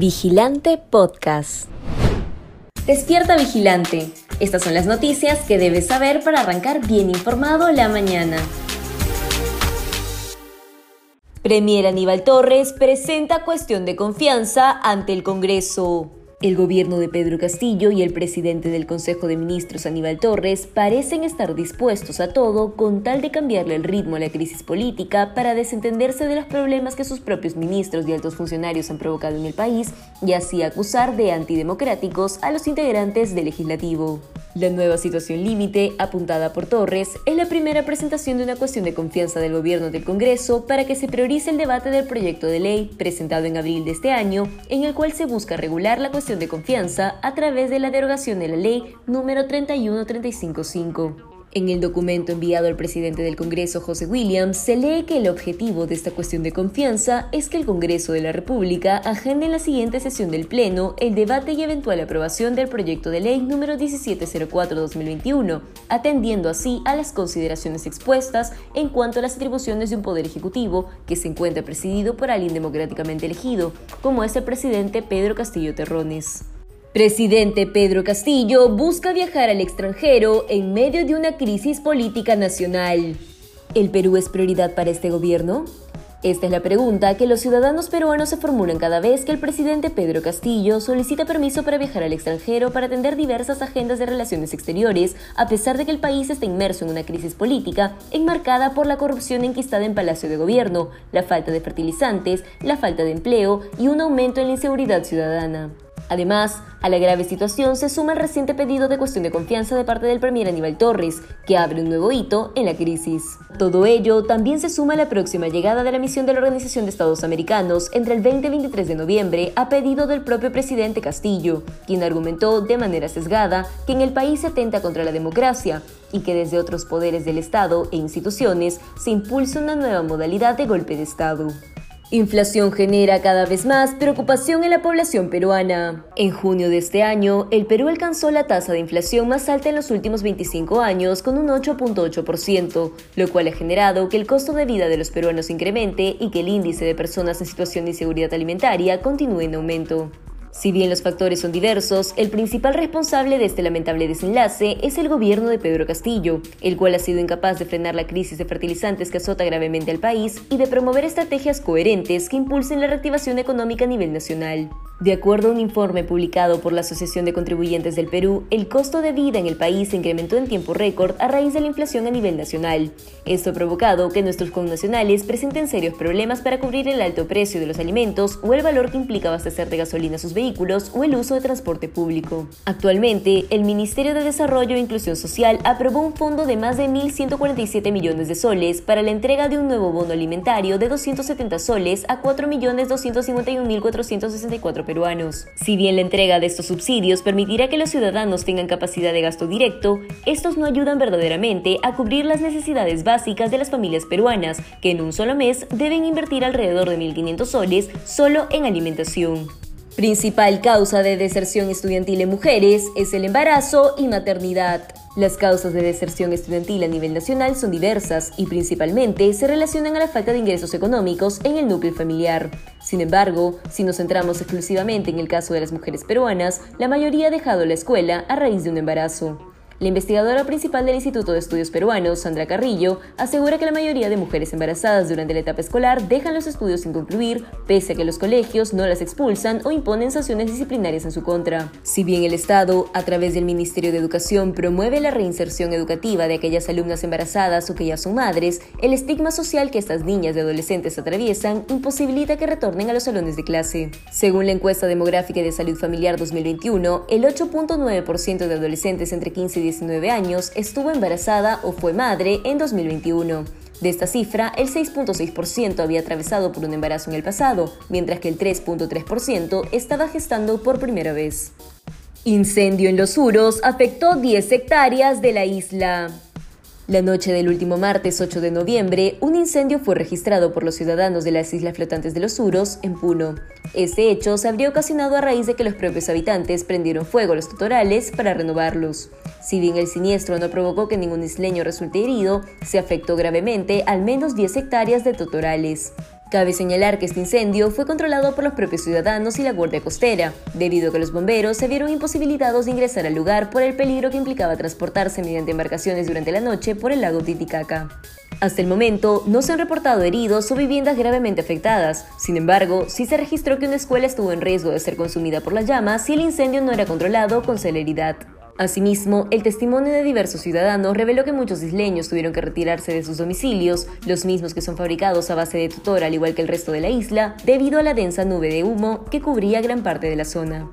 Vigilante Podcast. Despierta Vigilante. Estas son las noticias que debes saber para arrancar bien informado la mañana. Premier Aníbal Torres presenta cuestión de confianza ante el Congreso. El gobierno de Pedro Castillo y el presidente del Consejo de Ministros Aníbal Torres parecen estar dispuestos a todo con tal de cambiarle el ritmo a la crisis política para desentenderse de los problemas que sus propios ministros y altos funcionarios han provocado en el país y así acusar de antidemocráticos a los integrantes del legislativo. La nueva situación límite, apuntada por Torres, es la primera presentación de una cuestión de confianza del gobierno del Congreso para que se priorice el debate del proyecto de ley presentado en abril de este año, en el cual se busca regular la cuestión de confianza a través de la derogación de la ley número 31355. En el documento enviado al presidente del Congreso, José Williams, se lee que el objetivo de esta cuestión de confianza es que el Congreso de la República agende en la siguiente sesión del Pleno el debate y eventual aprobación del proyecto de ley número 1704-2021, atendiendo así a las consideraciones expuestas en cuanto a las atribuciones de un poder ejecutivo que se encuentra presidido por alguien democráticamente elegido, como es el presidente Pedro Castillo Terrones. Presidente Pedro Castillo busca viajar al extranjero en medio de una crisis política nacional. ¿El Perú es prioridad para este gobierno? Esta es la pregunta que los ciudadanos peruanos se formulan cada vez que el presidente Pedro Castillo solicita permiso para viajar al extranjero para atender diversas agendas de relaciones exteriores, a pesar de que el país está inmerso en una crisis política enmarcada por la corrupción enquistada en Palacio de Gobierno, la falta de fertilizantes, la falta de empleo y un aumento en la inseguridad ciudadana. Además, a la grave situación se suma el reciente pedido de cuestión de confianza de parte del Premier Aníbal Torres, que abre un nuevo hito en la crisis. Todo ello también se suma a la próxima llegada de la misión de la Organización de Estados Americanos entre el 20 y 23 de noviembre a pedido del propio presidente Castillo, quien argumentó de manera sesgada que en el país se atenta contra la democracia y que desde otros poderes del Estado e instituciones se impulsa una nueva modalidad de golpe de Estado. Inflación genera cada vez más preocupación en la población peruana. En junio de este año, el Perú alcanzó la tasa de inflación más alta en los últimos 25 años con un 8.8%, lo cual ha generado que el costo de vida de los peruanos incremente y que el índice de personas en situación de inseguridad alimentaria continúe en aumento. Si bien los factores son diversos, el principal responsable de este lamentable desenlace es el gobierno de Pedro Castillo, el cual ha sido incapaz de frenar la crisis de fertilizantes que azota gravemente al país y de promover estrategias coherentes que impulsen la reactivación económica a nivel nacional. De acuerdo a un informe publicado por la Asociación de Contribuyentes del Perú, el costo de vida en el país se incrementó en tiempo récord a raíz de la inflación a nivel nacional. Esto ha provocado que nuestros connacionales presenten serios problemas para cubrir el alto precio de los alimentos o el valor que implica abastecer de gasolina sus vehículos o el uso de transporte público. Actualmente, el Ministerio de Desarrollo e Inclusión Social aprobó un fondo de más de 1.147 millones de soles para la entrega de un nuevo bono alimentario de 270 soles a 4.251.464 Si bien la entrega de estos subsidios permitirá que los ciudadanos tengan capacidad de gasto directo, estos no ayudan verdaderamente a cubrir las necesidades básicas de las familias peruanas, que en un solo mes deben invertir alrededor de 1.500 soles solo en alimentación. Principal causa de deserción estudiantil en mujeres es el embarazo y maternidad. Las causas de deserción estudiantil a nivel nacional son diversas y principalmente se relacionan a la falta de ingresos económicos en el núcleo familiar. Sin embargo, si nos centramos exclusivamente en el caso de las mujeres peruanas, la mayoría ha dejado la escuela a raíz de un embarazo. La investigadora principal del Instituto de Estudios Peruanos, Sandra Carrillo, asegura que la mayoría de mujeres embarazadas durante la etapa escolar dejan los estudios sin concluir, pese a que los colegios no las expulsan o imponen sanciones disciplinarias en su contra. Si bien el Estado, a través del Ministerio de Educación, promueve la reinserción educativa de aquellas alumnas embarazadas o que ya son madres, el estigma social que estas niñas y adolescentes atraviesan imposibilita que retornen a los salones de clase. Según la encuesta demográfica de salud familiar 2021, el 8.9% de adolescentes entre 15 y 19 años estuvo embarazada o fue madre en 2021. De esta cifra, el 6.6% había atravesado por un embarazo en el pasado, mientras que el 3.3% estaba gestando por primera vez. Incendio en los Uros afectó 10 hectáreas de la isla. La noche del último martes 8 de noviembre, un incendio fue registrado por los ciudadanos de las Islas Flotantes de los Uros, en Puno. Este hecho se habría ocasionado a raíz de que los propios habitantes prendieron fuego a los tutorales para renovarlos. Si bien el siniestro no provocó que ningún isleño resulte herido, se afectó gravemente al menos 10 hectáreas de tutorales. Cabe señalar que este incendio fue controlado por los propios ciudadanos y la Guardia Costera, debido a que los bomberos se vieron imposibilitados de ingresar al lugar por el peligro que implicaba transportarse mediante embarcaciones durante la noche por el lago Titicaca. Hasta el momento, no se han reportado heridos o viviendas gravemente afectadas. Sin embargo, sí se registró que una escuela estuvo en riesgo de ser consumida por las llamas si el incendio no era controlado con celeridad. Asimismo, el testimonio de diversos ciudadanos reveló que muchos isleños tuvieron que retirarse de sus domicilios, los mismos que son fabricados a base de tutor al igual que el resto de la isla, debido a la densa nube de humo que cubría gran parte de la zona.